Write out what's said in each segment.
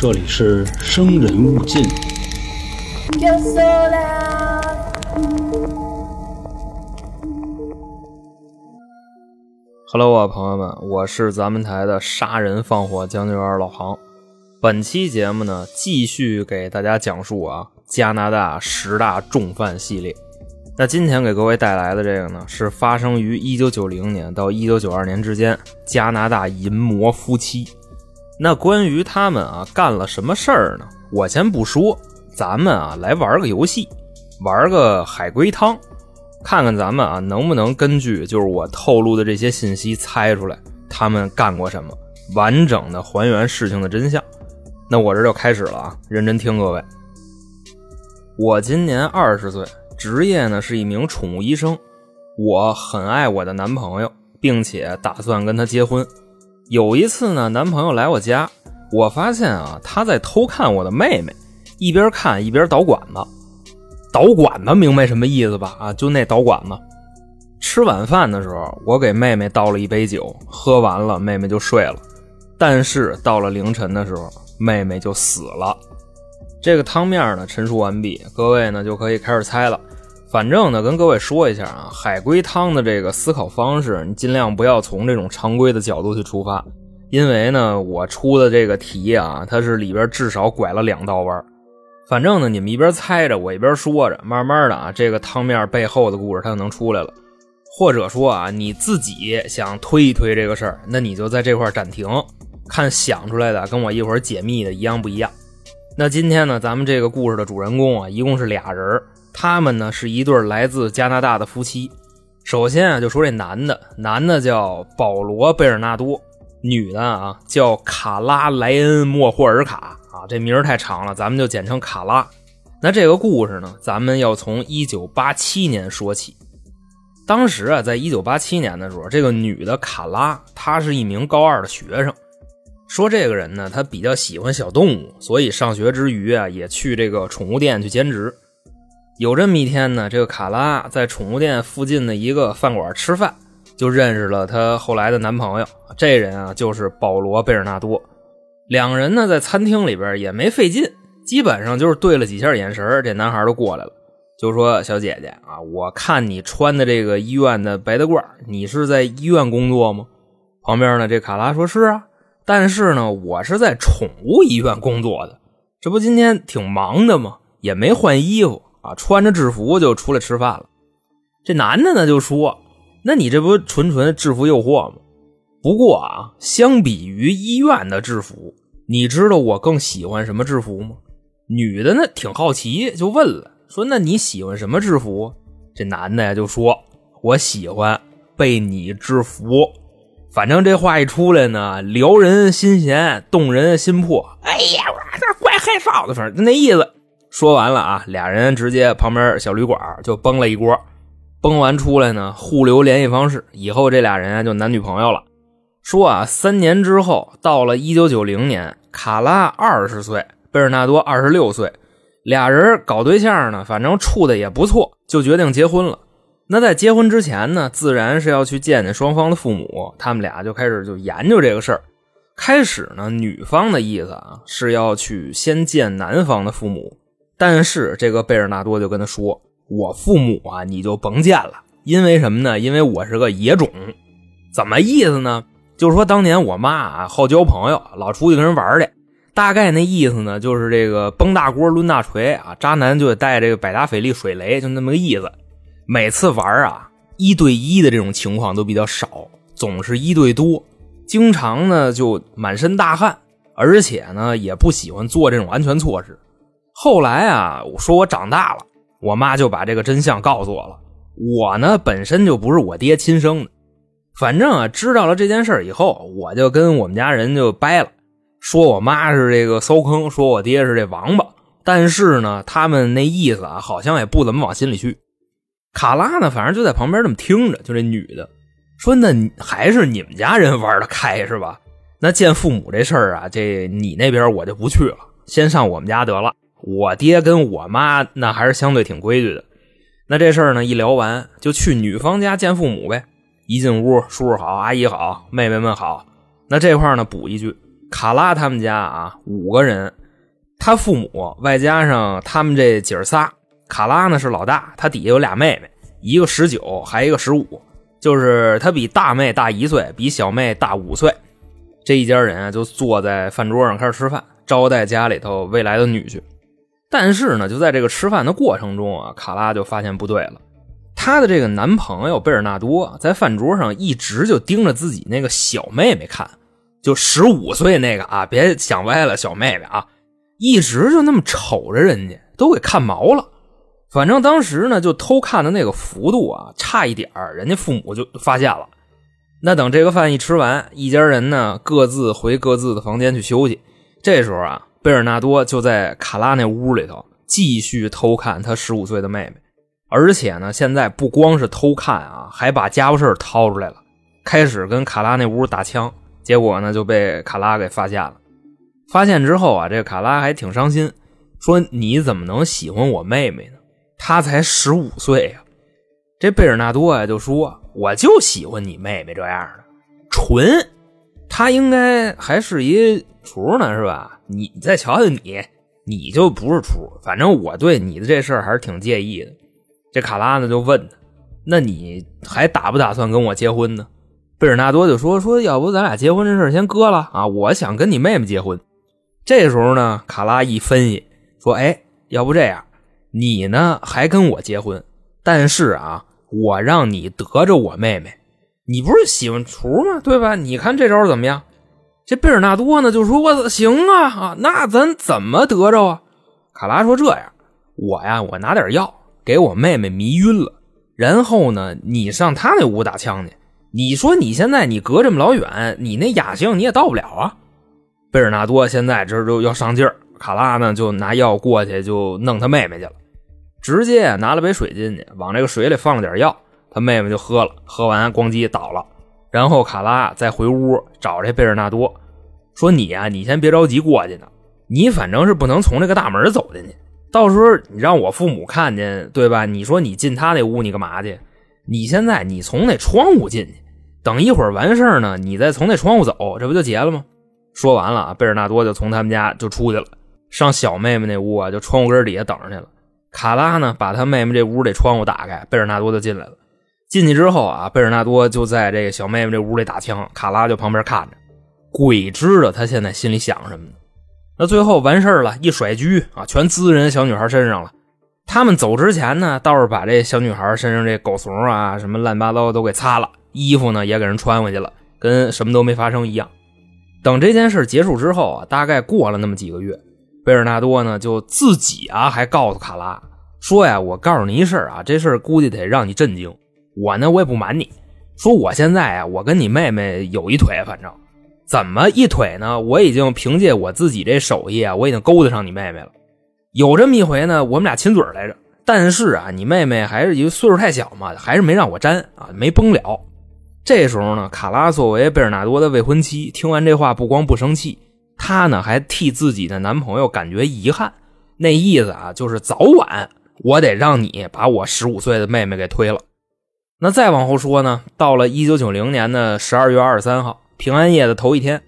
这里是生人勿近。Hello 啊，朋友们，我是咱们台的杀人放火将军员老航。本期节目呢，继续给大家讲述啊加拿大十大重犯系列。那今天给各位带来的这个呢，是发生于1990年到1992年之间加拿大淫魔夫妻。那关于他们啊干了什么事儿呢？我先不说，咱们啊来玩个游戏，玩个海龟汤，看看咱们啊能不能根据就是我透露的这些信息猜出来他们干过什么，完整的还原事情的真相。那我这就开始了啊，认真听各位。我今年二十岁，职业呢是一名宠物医生。我很爱我的男朋友，并且打算跟他结婚。有一次呢，男朋友来我家，我发现啊他在偷看我的妹妹，一边看一边导管子。导管子明白什么意思吧？啊，就那导管子。吃晚饭的时候，我给妹妹倒了一杯酒，喝完了，妹妹就睡了。但是到了凌晨的时候，妹妹就死了。这个汤面呢陈述完毕，各位呢就可以开始猜了。反正呢，跟各位说一下啊，海龟汤的这个思考方式，你尽量不要从这种常规的角度去出发，因为呢，我出的这个题啊，它是里边至少拐了两道弯。反正呢，你们一边猜着，我一边说着，慢慢的啊，这个汤面背后的故事它就能出来了。或者说啊，你自己想推一推这个事儿，那你就在这块暂停，看想出来的跟我一会儿解密的一样不一样。那今天呢，咱们这个故事的主人公啊，一共是俩人儿，他们呢是一对来自加拿大的夫妻。首先啊，就说这男的，男的叫保罗·贝尔纳多，女的啊叫卡拉莱恩·莫霍尔卡啊，这名儿太长了，咱们就简称卡拉。那这个故事呢，咱们要从1987年说起。当时啊，在1987年的时候，这个女的卡拉，她是一名高二的学生。说这个人呢，他比较喜欢小动物，所以上学之余啊，也去这个宠物店去兼职。有这么一天呢，这个卡拉在宠物店附近的一个饭馆吃饭，就认识了她后来的男朋友。这人啊，就是保罗·贝尔纳多。两人呢，在餐厅里边也没费劲，基本上就是对了几下眼神，这男孩就过来了，就说：“小姐姐啊，我看你穿的这个医院的白大褂，你是在医院工作吗？”旁边呢，这卡拉说：“是啊。”但是呢，我是在宠物医院工作的，这不今天挺忙的吗？也没换衣服啊，穿着制服就出来吃饭了。这男的呢就说：“那你这不纯纯制服诱惑吗？不过啊，相比于医院的制服，你知道我更喜欢什么制服吗？”女的呢挺好奇，就问了，说：“那你喜欢什么制服？”这男的呀就说：“我喜欢被你制服。”反正这话一出来呢，撩人心弦，动人心魄。哎呀，我这怪害臊的，反正那意思。说完了啊，俩人直接旁边小旅馆就崩了一锅，崩完出来呢，互留联系方式，以后这俩人就男女朋友了。说啊，三年之后，到了一九九零年，卡拉二十岁，贝尔纳多二十六岁，俩人搞对象呢，反正处的也不错，就决定结婚了。那在结婚之前呢，自然是要去见见双方的父母，他们俩就开始就研究这个事儿。开始呢，女方的意思啊是要去先见男方的父母，但是这个贝尔纳多就跟他说：“我父母啊，你就甭见了，因为什么呢？因为我是个野种。怎么意思呢？就是说当年我妈啊好交朋友，老出去跟人玩去。大概那意思呢，就是这个崩大锅抡大锤啊，渣男就得带这个百达翡丽水雷，就那么个意思。”每次玩啊，一对一的这种情况都比较少，总是一对多，经常呢就满身大汗，而且呢也不喜欢做这种安全措施。后来啊，我说我长大了，我妈就把这个真相告诉我了。我呢本身就不是我爹亲生的，反正啊知道了这件事以后，我就跟我们家人就掰了，说我妈是这个骚坑，说我爹是这王八。但是呢，他们那意思啊，好像也不怎么往心里去。卡拉呢，反正就在旁边这么听着，就这女的说：“那还是你们家人玩的开是吧？那见父母这事儿啊，这你那边我就不去了，先上我们家得了。我爹跟我妈那还是相对挺规矩的。那这事儿呢，一聊完就去女方家见父母呗。一进屋，叔叔好，阿姨好，妹妹们好。那这块呢补一句，卡拉他们家啊五个人，他父母外加上他们这姐儿仨，卡拉呢是老大，他底下有俩妹妹，一个十九，还一个十五，就是他比大妹大一岁，比小妹大五岁。这一家人啊就坐在饭桌上开始吃饭，招待家里头未来的女婿。但是呢，就在这个吃饭的过程中啊，卡拉就发现不对了。她的这个男朋友贝尔纳多在饭桌上一直就盯着自己那个小妹妹看，就十五岁那个啊，别想歪了，小妹妹啊，一直就那么瞅着人家，都给看毛了。反正当时呢，就偷看的那个幅度啊，差一点人家父母就发现了。那等这个饭一吃完，一家人呢各自回各自的房间去休息。这时候啊，贝尔纳多就在卡拉那屋里头继续偷看他十五岁的妹妹，而且呢，现在不光是偷看啊，还把家伙事掏出来了，开始跟卡拉那屋打枪。结果呢，就被卡拉给发现了。发现之后啊，这卡拉还挺伤心，说：“你怎么能喜欢我妹妹呢？她才十五岁呀！”这贝尔纳多呀就说。我就喜欢你妹妹这样的，纯，她应该还是一雏呢，是吧？你再瞧瞧你，你就不是厨。反正我对你的这事儿还是挺介意的。这卡拉呢就问他，那你还打不打算跟我结婚呢？贝尔纳多就说说，要不咱俩结婚这事儿先搁了啊？我想跟你妹妹结婚。这时候呢，卡拉一分析说，哎，要不这样，你呢还跟我结婚，但是啊。我让你得着我妹妹，你不是喜欢厨吗？对吧？你看这招怎么样？这贝尔纳多呢就说：“我行啊啊，那咱怎么得着啊？”卡拉说：“这样，我呀，我拿点药给我妹妹迷晕了，然后呢，你上他那屋打枪去。你说你现在你隔这么老远，你那雅兴你也到不了啊。”贝尔纳多现在这就要上劲儿，卡拉呢就拿药过去就弄他妹妹去了。直接拿了杯水进去，往这个水里放了点药，他妹妹就喝了，喝完咣叽倒了。然后卡拉再回屋找这贝尔纳多，说：“你呀，你先别着急过去呢，你反正是不能从这个大门走进去，到时候你让我父母看见，对吧？你说你进他那屋，你干嘛去？你现在你从那窗户进去，等一会儿完事儿呢，你再从那窗户走，这不就结了吗？”说完了，贝尔纳多就从他们家就出去了，上小妹妹那屋啊，就窗户根底下等着去了。卡拉呢，把他妹妹这屋这窗户打开，贝尔纳多就进来了。进去之后啊，贝尔纳多就在这个小妹妹这屋里打枪，卡拉就旁边看着。鬼知道他现在心里想什么呢？那最后完事了，一甩狙啊，全滋人小女孩身上了。他们走之前呢，倒是把这小女孩身上这狗怂啊，什么乱八糟都给擦了，衣服呢也给人穿回去了，跟什么都没发生一样。等这件事结束之后啊，大概过了那么几个月。贝尔纳多呢，就自己啊，还告诉卡拉说呀：“我告诉你一事啊，这事估计得让你震惊。我呢，我也不瞒你说，我现在啊，我跟你妹妹有一腿，反正怎么一腿呢？我已经凭借我自己这手艺啊，我已经勾搭上你妹妹了。有这么一回呢，我们俩亲嘴来着。但是啊，你妹妹还是因为岁数太小嘛，还是没让我沾啊，没崩了。这时候呢，卡拉作为贝尔纳多的未婚妻，听完这话不光不生气。”她呢还替自己的男朋友感觉遗憾，那意思啊就是早晚我得让你把我十五岁的妹妹给推了。那再往后说呢，到了一九九零年的十二月二十三号，平安夜的头一天，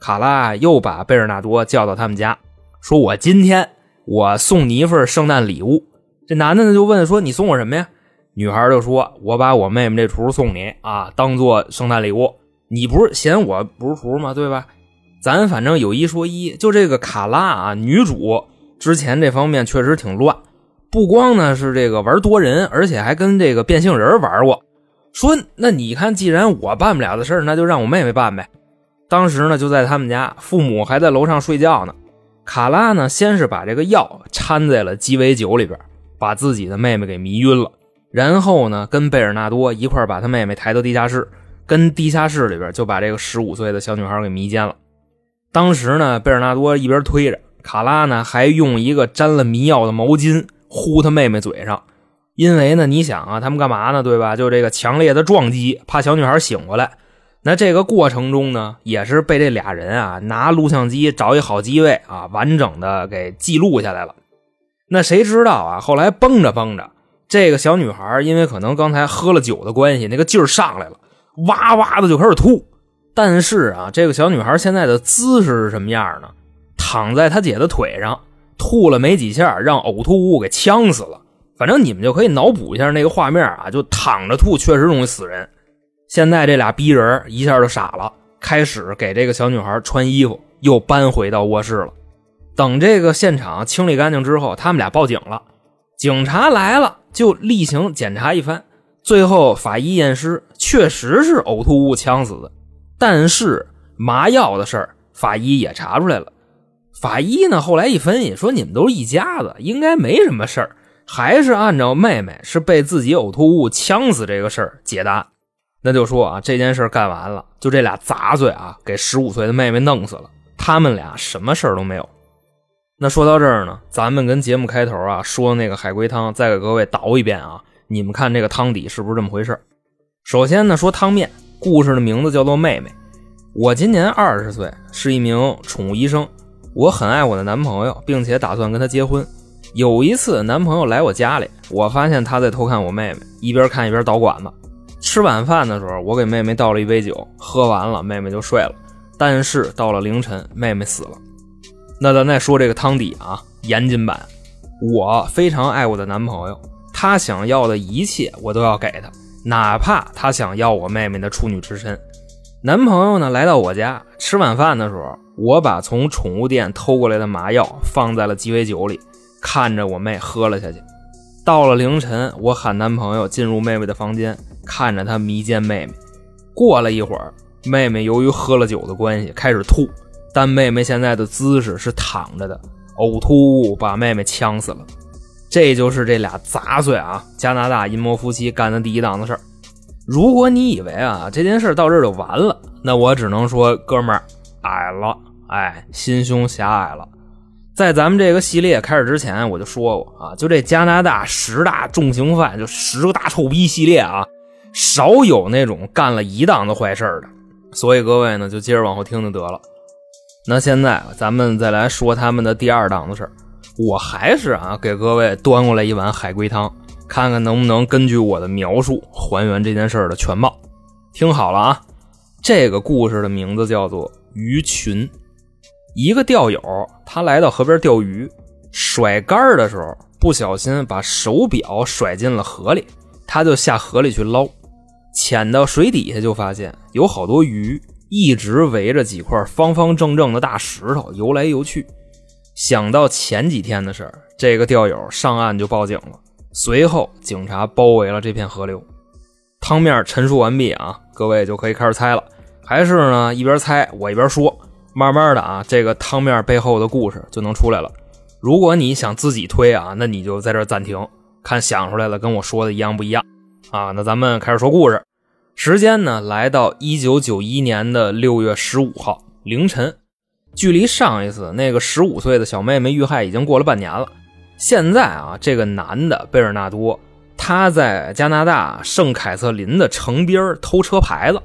卡拉又把贝尔纳多叫到他们家，说我今天我送你一份圣诞礼物。这男的呢就问说你送我什么呀？女孩就说我把我妹妹这厨送你啊，当做圣诞礼物。你不是嫌我不是厨吗？对吧？咱反正有一说一，就这个卡拉啊，女主之前这方面确实挺乱，不光呢是这个玩多人，而且还跟这个变性人玩过。说那你看，既然我办不了的事那就让我妹妹办呗。当时呢就在他们家，父母还在楼上睡觉呢。卡拉呢先是把这个药掺在了鸡尾酒里边，把自己的妹妹给迷晕了，然后呢跟贝尔纳多一块把他妹妹抬到地下室，跟地下室里边就把这个十五岁的小女孩给迷奸了。当时呢，贝尔纳多一边推着卡拉呢，还用一个沾了迷药的毛巾呼他妹妹嘴上，因为呢，你想啊，他们干嘛呢？对吧？就这个强烈的撞击，怕小女孩醒过来。那这个过程中呢，也是被这俩人啊拿录像机找一好机位啊，完整的给记录下来了。那谁知道啊？后来蹦着蹦着，这个小女孩因为可能刚才喝了酒的关系，那个劲儿上来了，哇哇的就开始吐。但是啊，这个小女孩现在的姿势是什么样呢？躺在她姐的腿上，吐了没几下，让呕吐物给呛死了。反正你们就可以脑补一下那个画面啊，就躺着吐，确实容易死人。现在这俩逼人一下就傻了，开始给这个小女孩穿衣服，又搬回到卧室了。等这个现场清理干净之后，他们俩报警了。警察来了，就例行检查一番。最后法医验尸，确实是呕吐物呛死的。但是麻药的事儿，法医也查出来了。法医呢后来一分析说，你们都是一家子，应该没什么事儿。还是按照妹妹是被自己呕吐物呛死这个事儿解答，那就说啊，这件事干完了，就这俩杂碎啊，给十五岁的妹妹弄死了，他们俩什么事儿都没有。那说到这儿呢，咱们跟节目开头啊说那个海龟汤，再给各位倒一遍啊，你们看这个汤底是不是这么回事？首先呢，说汤面，故事的名字叫做《妹妹》。我今年二十岁，是一名宠物医生，我很爱我的男朋友，并且打算跟他结婚。有一次，男朋友来我家里，我发现他在偷看我妹妹，一边看一边捣管子。吃晚饭的时候，我给妹妹倒了一杯酒，喝完了，妹妹就睡了。但是到了凌晨，妹妹死了。那咱再说这个汤底啊，严谨版。我非常爱我的男朋友，他想要的一切我都要给他，哪怕他想要我妹妹的处女之身。男朋友呢，来到我家吃晚饭的时候，我把从宠物店偷过来的麻药放在了鸡尾酒里。看着我妹喝了下去，到了凌晨，我喊男朋友进入妹妹的房间，看着她迷奸妹妹。过了一会儿，妹妹由于喝了酒的关系开始吐，但妹妹现在的姿势是躺着的，呕吐物把妹妹呛死了。这就是这俩杂碎啊，加拿大阴谋夫妻干的第一档子事儿。如果你以为啊这件事到这就完了，那我只能说，哥们儿矮了，哎，心胸狭隘了。在咱们这个系列开始之前，我就说过啊，就这加拿大十大重刑犯，就十个大臭逼系列啊，少有那种干了一档子坏事的。所以各位呢，就接着往后听就得了。那现在咱们再来说他们的第二档子事我还是啊，给各位端过来一碗海龟汤，看看能不能根据我的描述还原这件事的全貌。听好了啊，这个故事的名字叫做鱼群。一个钓友，他来到河边钓鱼，甩竿的时候不小心把手表甩进了河里，他就下河里去捞，潜到水底下就发现有好多鱼一直围着几块方方正正的大石头游来游去。想到前几天的事，这个钓友上岸就报警了。随后警察包围了这片河流。汤面陈述完毕啊，各位就可以开始猜了。还是呢，一边猜我一边说。慢慢的啊，这个汤面背后的故事就能出来了。如果你想自己推啊，那你就在这暂停，看想出来了跟我说的一样不一样啊？那咱们开始说故事。时间呢，来到一九九一年的六月十五号凌晨，距离上一次那个十五岁的小妹妹遇害已经过了半年了。现在啊，这个男的贝尔纳多，他在加拿大圣凯瑟琳的城边偷车牌子。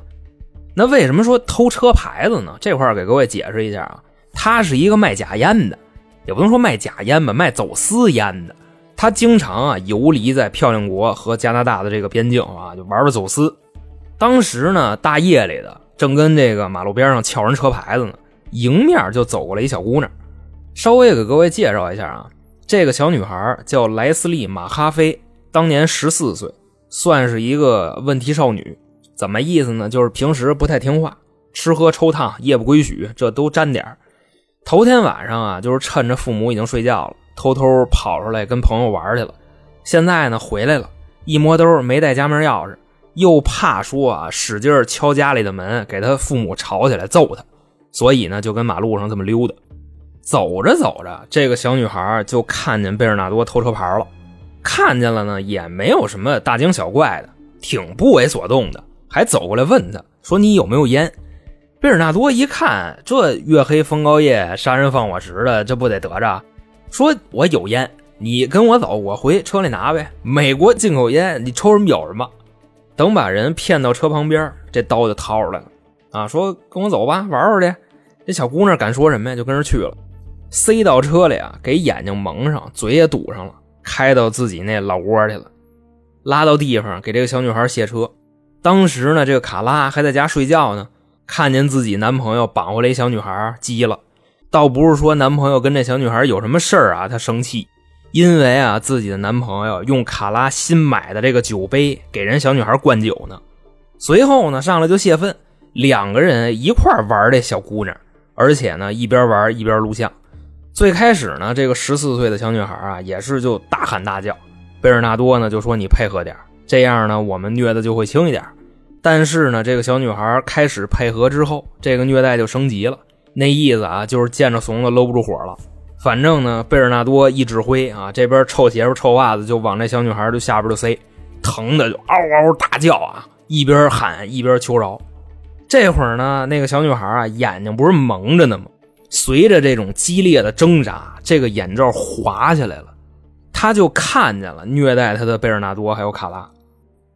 那为什么说偷车牌子呢？这块儿给各位解释一下啊，他是一个卖假烟的，也不能说卖假烟吧，卖走私烟的。他经常啊游离在漂亮国和加拿大的这个边境啊，就玩玩走私。当时呢，大夜里的正跟这个马路边上撬人车牌子呢，迎面就走过来一小姑娘。稍微给各位介绍一下啊，这个小女孩叫莱斯利·马哈菲，当年十四岁，算是一个问题少女。怎么意思呢？就是平时不太听话，吃喝抽烫，夜不归宿，这都沾点头天晚上啊，就是趁着父母已经睡觉了，偷偷跑出来跟朋友玩去了。现在呢，回来了，一摸兜没带家门钥匙，又怕说啊，使劲敲家里的门，给他父母吵起来揍他，所以呢，就跟马路上这么溜达。走着走着，这个小女孩就看见贝尔纳多偷车牌了，看见了呢，也没有什么大惊小怪的，挺不为所动的。还走过来问他说：“你有没有烟？”贝尔纳多一看，这月黑风高夜杀人放火时的，这不得得着？说：“我有烟，你跟我走，我回车里拿呗。美国进口烟，你抽什么有什么。”等把人骗到车旁边，这刀就掏出来了啊！说：“跟我走吧，玩玩去。”这小姑娘敢说什么呀？就跟着去了，塞到车里啊，给眼睛蒙上，嘴也堵上了，开到自己那老窝去了，拉到地方给这个小女孩卸车。当时呢，这个卡拉还在家睡觉呢，看见自己男朋友绑回来一小女孩，急了。倒不是说男朋友跟这小女孩有什么事儿啊，她生气，因为啊自己的男朋友用卡拉新买的这个酒杯给人小女孩灌酒呢。随后呢上来就泄愤，两个人一块玩这小姑娘，而且呢一边玩一边录像。最开始呢这个十四岁的小女孩啊也是就大喊大叫，贝尔纳多呢就说你配合点这样呢我们虐的就会轻一点。但是呢这个小女孩开始配合之后，这个虐待就升级了。那意思啊，就是见着怂的搂不住火了。反正呢，贝尔纳多一指挥啊，这边臭鞋子、臭袜子就往那小女孩就下边就塞，疼的就嗷嗷大叫啊，一边喊一边求饶。这会儿呢，那个小女孩啊，眼睛不是蒙着呢吗？随着这种激烈的挣扎，这个眼罩滑下来了，她就看见了虐待她的贝尔纳多还有卡拉。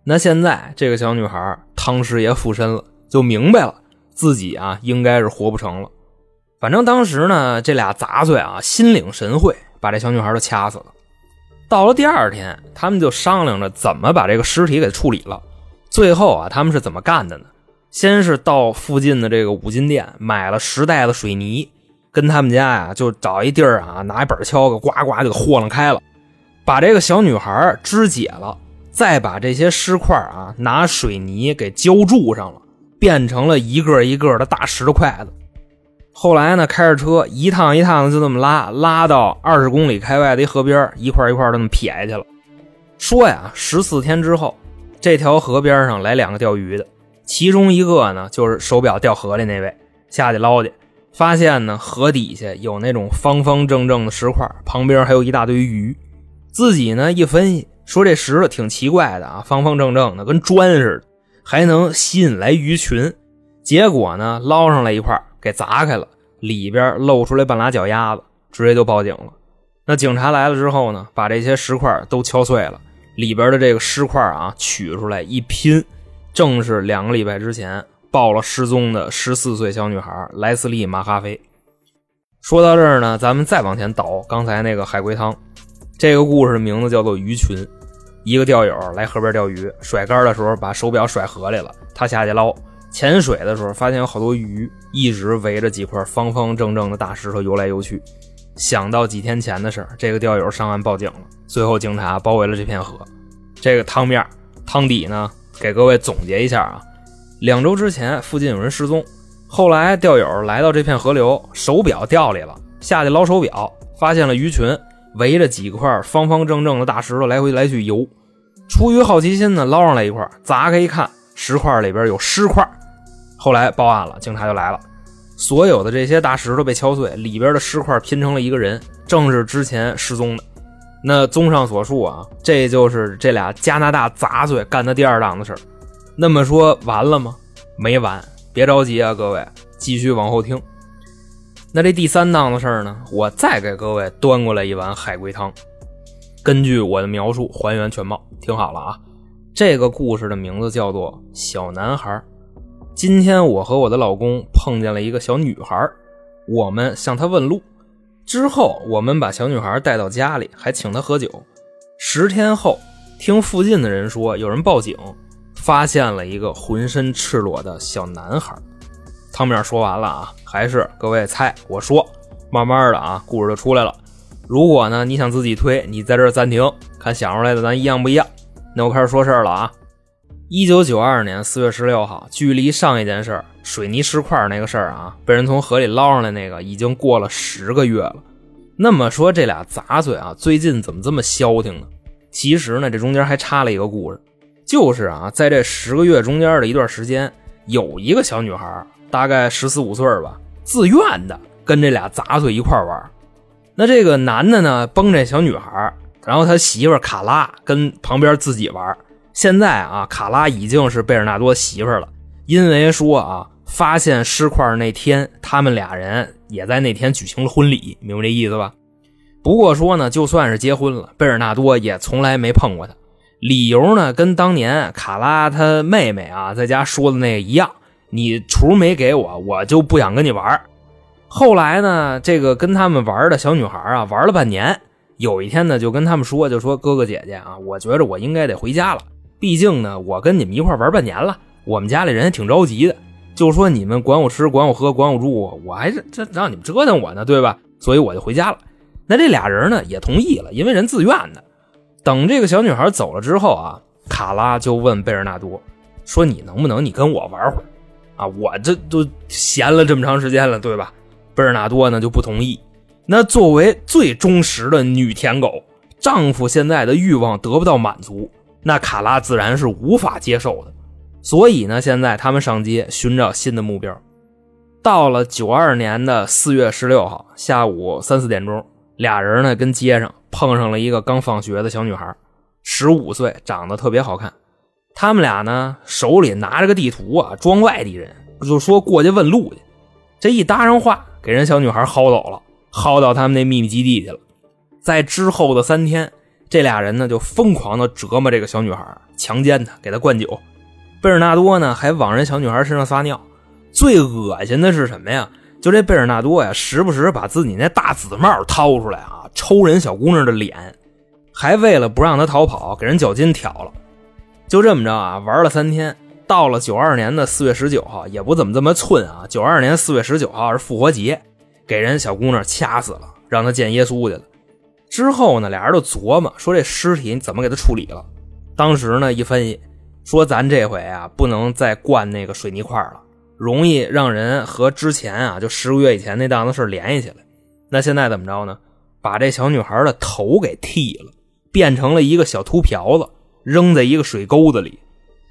那现在这个小女孩汤师爷附身了，就明白了自己啊，应该是活不成了。反正当时呢，这俩杂碎啊，心领神会，把这小女孩都掐死了。到了第二天，他们就商量着怎么把这个尸体给处理了。最后啊，他们是怎么干的呢？先是到附近的这个五金店买了十袋子水泥，跟他们家呀就找一地儿啊，拿一板锹给呱呱就给和楞开了，把这个小女孩肢解了，再把这些尸块啊拿水泥给浇筑上了，变成了一个一个的大石头块子。后来呢，开着车一趟一趟的就这么拉，拉到二十公里开外的一河边，一块一块的那么撇下去了。说呀，十四天之后，这条河边上来两个钓鱼的，其中一个呢就是手表掉河里那位，下去捞去，发现呢河底下有那种方方正正的石块，旁边还有一大堆鱼。自己呢一分析，说这石头挺奇怪的啊，方方正正的，跟砖似的，还能吸引来鱼群。结果呢，捞上来一块。给砸开了，里边露出来半拉脚丫子，直接就报警了。那警察来了之后呢，把这些石块都敲碎了，里边的这个尸块啊取出来一拼，正是两个礼拜之前报了失踪的十四岁小女孩莱斯利·马哈菲。说到这儿呢，咱们再往前倒，刚才那个海龟汤，这个故事的名字叫做鱼群。一个钓友来河边钓鱼，甩竿的时候把手表甩河里了，他下去捞。潜水的时候，发现有好多鱼一直围着几块方方正正的大石头游来游去。想到几天前的事，这个钓友上岸报警了。最后警察包围了这片河。这个汤面汤底呢，给各位总结一下啊。两周之前，附近有人失踪，后来钓友来到这片河流，手表掉里了，下去捞手表，发现了鱼群围着几块方方正正的大石头来回来去游。出于好奇心呢，捞上来一块，砸开一看，石块里边有尸块。后来报案了，警察就来了。所有的这些大石头被敲碎，里边的尸块拼成了一个人，正是之前失踪的。那综上所述啊，这就是这俩加拿大杂碎干的第二档子事。那么说完了吗？没完，别着急啊，各位，继续往后听。那这第三档子事儿呢，我再给各位端过来一碗海龟汤，根据我的描述还原全貌。听好了啊，这个故事的名字叫做《小男孩》。今天我和我的老公碰见了一个小女孩，我们向她问路。之后我们把小女孩带到家里，还请她喝酒。十天后，听附近的人说有人报警，发现了一个浑身赤裸的小男孩。汤面说完了啊，还是各位猜？我说，慢慢的啊，故事就出来了。如果呢你想自己推，你在这暂停，看想出来的咱一样不一样。那我开始说事儿了啊。一九九二年四月十六号，距离上一件事儿水泥石块那个事儿啊，被人从河里捞上来那个，已经过了十个月了。那么说这俩杂碎啊，最近怎么这么消停呢？其实呢，这中间还插了一个故事，就是啊，在这十个月中间的一段时间，有一个小女孩，大概十四五岁吧，自愿的跟这俩杂碎一块玩。那这个男的呢，帮这小女孩，然后他媳妇卡拉跟旁边自己玩。现在啊，卡拉已经是贝尔纳多媳妇了，因为说啊，发现尸块那天，他们俩人也在那天举行了婚礼，明白这意思吧？不过说呢，就算是结婚了，贝尔纳多也从来没碰过她，理由呢，跟当年卡拉她妹妹啊在家说的那个一样，你厨没给我，我就不想跟你玩。后来呢，这个跟他们玩的小女孩啊，玩了半年，有一天呢，就跟他们说，就说哥哥姐姐啊，我觉着我应该得回家了。毕竟呢，我跟你们一块玩半年了，我们家里人也挺着急的。就说你们管我吃、管我喝、管我住，我还是这让你们折腾我呢，对吧？所以我就回家了。那这俩人呢也同意了，因为人自愿的。等这个小女孩走了之后啊，卡拉就问贝尔纳多说：“你能不能你跟我玩会儿我这都闲了这么长时间了，对吧？”贝尔纳多呢就不同意。那作为最忠实的女舔狗，丈夫现在的欲望得不到满足，那卡拉自然是无法接受的。所以呢，现在他们上街寻找新的目标。到了九二年的四月十六号下午三四点钟，俩人呢跟街上碰上了一个刚放学的小女孩，十五岁，长得特别好看。他们俩呢手里拿着个地图啊，装外地人，就说过去问路去。这一搭上话，给人小女孩薅走了，薅到他们那秘密基地去了。在之后的三天，这俩人呢就疯狂的折磨这个小女孩，强奸她，给她灌酒。贝尔纳多呢还往人小女孩身上撒尿。最恶心的是什么呀？就这贝尔纳多呀，时不时把自己那大紫帽掏出来啊，抽人小姑娘的脸，还为了不让她逃跑，给人脚筋挑了。就这么着啊，玩了三天，到了九二年的四月十九号，也不怎么这么寸啊。九二年四月十九号是复活节，给人小姑娘掐死了，让她见耶稣去了。之后呢，俩人就琢磨说这尸体怎么给他处理了。当时呢一分析，说咱这回啊不能再灌那个水泥块了。容易让人和之前啊，就十个月以前那档子事联系起来。那现在怎么着呢？把这小女孩的头给剃了，变成了一个小秃瓢子，扔在一个水沟子里。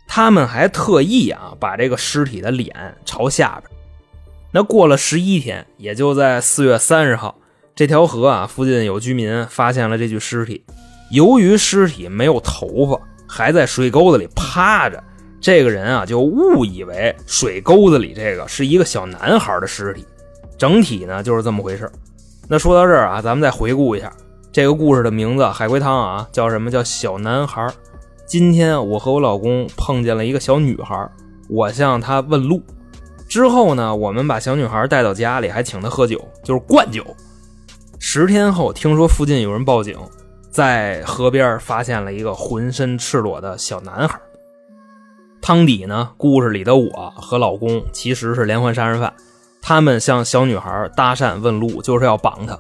他们还特意啊，把这个尸体的脸朝下边。那过了十一天，也就在四月三十号，这条河啊附近有居民发现了这具尸体。由于尸体没有头发，还在水沟子里趴着。这个人啊，就误以为水沟子里这个是一个小男孩的尸体，整体呢就是这么回事那说到这儿啊，咱们再回顾一下这个故事的名字《海龟汤》啊，叫什么叫小男孩？今天我和我老公碰见了一个小女孩，我向她问路。之后呢，我们把小女孩带到家里，还请她喝酒，就是灌酒。十天后，听说附近有人报警，在河边发现了一个浑身赤裸的小男孩。汤底呢？故事里的我和老公其实是连环杀人犯，他们向小女孩搭讪问路，就是要绑她。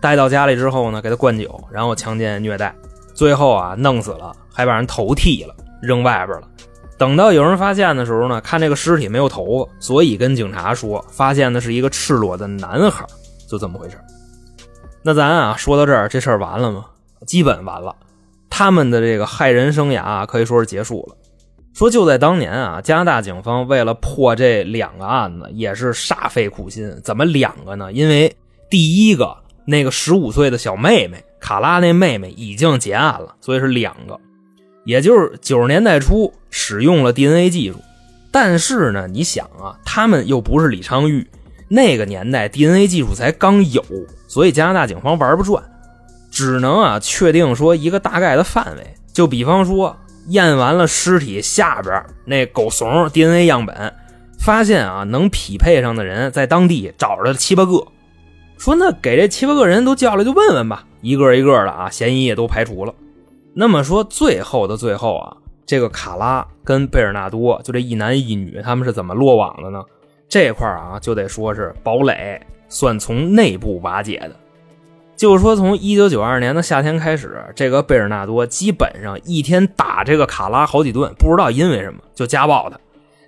带到家里之后呢，给她灌酒，然后强奸虐待，最后啊弄死了，还把人头剃了，扔外边了。等到有人发现的时候呢，看这个尸体没有头发，所以跟警察说发现的是一个赤裸的男孩，就这么回事。那咱啊说到这儿，这事儿完了吗？基本完了，他们的这个害人生涯可以说是结束了。说就在当年啊，加拿大警方为了破这两个案子，也是煞费苦心。怎么两个呢？因为第一个那个十五岁的小妹妹卡拉那妹妹已经结案了，所以是两个。也就是九十年代初使用了 DNA 技术，但是呢，你想啊，他们又不是李昌钰，那个年代 DNA 技术才刚有，所以加拿大警方玩不转，只能啊确定说一个大概的范围，就比方说。验完了尸体下边那狗怂 DNA 样本，发现啊能匹配上的人在当地找着了七八个，说那给这七八个人都叫来就问问吧，一个一个的啊嫌疑也都排除了。那么说最后的最后啊，这个卡拉跟贝尔纳多就这一男一女他们是怎么落网的呢？这块啊就得说是堡垒算从内部瓦解的。就是说，从一九九二年的夏天开始，这个贝尔纳多基本上一天打这个卡拉好几顿，不知道因为什么就家暴他。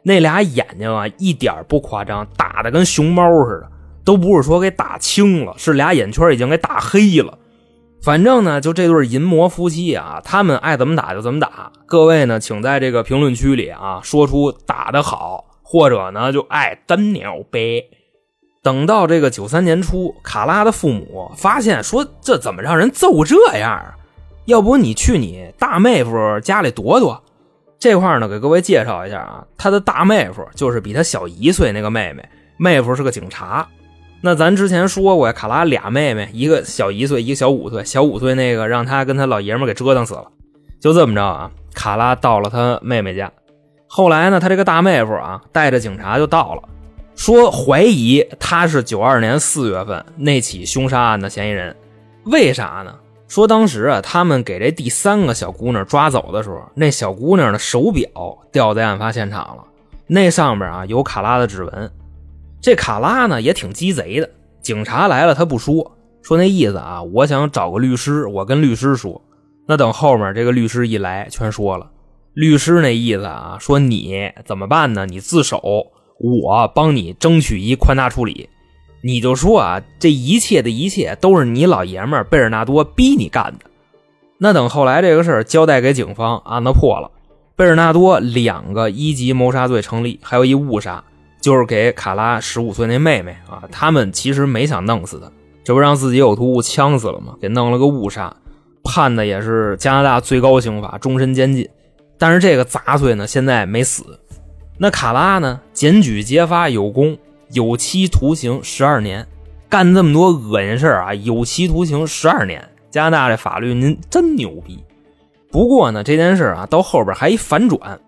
那俩眼睛啊，一点不夸张，打的跟熊猫似的，都不是说给打青了，是俩眼圈已经给打黑了。反正呢，就这对淫魔夫妻啊，他们爱怎么打就怎么打。各位呢，请在这个评论区里啊，说出打的好，或者呢就爱单鸟呗。等到这个九三年初，卡拉的父母发现说：“这怎么让人揍这样啊？要不你去你大妹夫家里躲躲。”这块呢，给各位介绍一下啊，他的大妹夫就是比他小一岁那个妹妹，妹夫是个警察。那咱之前说过呀，卡拉俩妹妹，一个小一岁，一个小五岁。小五岁那个让他跟他老爷们给折腾死了。就这么着啊，卡拉到了他妹妹家。后来呢，他这个大妹夫啊，带着警察就到了。说怀疑他是九二年四月份那起凶杀案的嫌疑人，为啥呢？说当时啊，他们给这第三个小姑娘抓走的时候，那小姑娘的手表掉在案发现场了，那上面啊有卡拉的指纹。这卡拉呢也挺鸡贼的，警察来了他不说，说那意思啊，我想找个律师，我跟律师说。那等后面这个律师一来，全说了。律师那意思啊，说你怎么办呢？你自首，我帮你争取一宽大处理。你就说啊，这一切的一切都是你老爷们贝尔纳多逼你干的。那等后来这个事儿交代给警方，案子破了，贝尔纳多两个一级谋杀罪成立，还有一误杀，就是给卡拉十五岁那妹妹啊。他们其实没想弄死他，这不让自己有突兀呛死了吗？给弄了个误杀，判的也是加拿大最高刑法终身监禁。但是这个杂碎呢，现在没死。那卡拉呢，检举揭发有功。有期徒刑十二年，干这么多恶心事啊！有期徒刑十二年，加拿大这法律您真牛逼。不过呢，这件事啊到后边还一反转，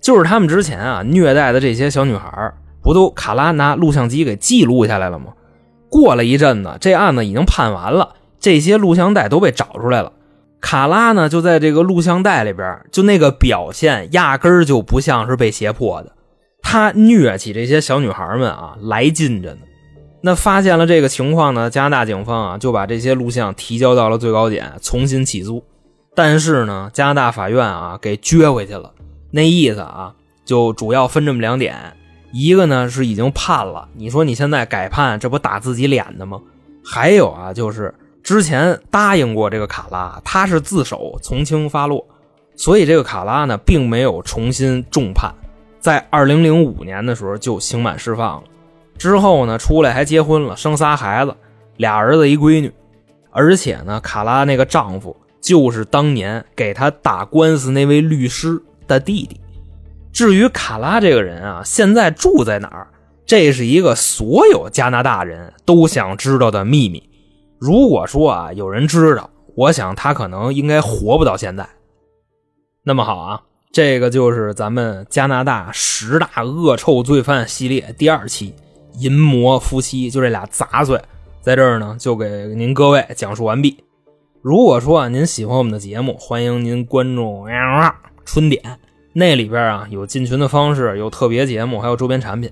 就是他们之前啊虐待的这些小女孩，不都卡拉拿录像机给记录下来了吗？过了一阵子，这案子已经判完了，这些录像带都被找出来了。卡拉呢就在这个录像带里边，就那个表现压根儿就不像是被胁迫的。他虐起这些小女孩们啊，来劲着呢。那发现了这个情况呢，加拿大警方啊就把这些录像提交到了最高检，重新起诉。但是呢，加拿大法院啊给撅回去了。那意思啊，就主要分这么两点：一个呢是已经判了，你说你现在改判，这不打自己脸的吗？还有啊，就是之前答应过这个卡拉，他是自首从轻发落，所以这个卡拉呢并没有重新重判。在二零零五年的时候就刑满释放了，之后呢出来还结婚了，生仨孩子，俩儿子一闺女，而且呢卡拉那个丈夫就是当年给他打官司那位律师的弟弟。至于卡拉这个人啊，现在住在哪儿，这是一个所有加拿大人都想知道的秘密。如果说啊有人知道，我想他可能应该活不到现在。那么好啊。这个就是咱们加拿大十大恶臭罪犯系列第二期，淫魔夫妻就这俩杂碎，在这儿呢就给您各位讲述完毕。如果说啊您喜欢我们的节目，欢迎您关注春点，那里边啊有进群的方式，有特别节目，还有周边产品。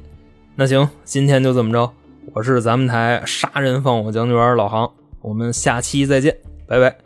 那行，今天就这么着，我是咱们台杀人放火将军老航，我们下期再见，拜拜。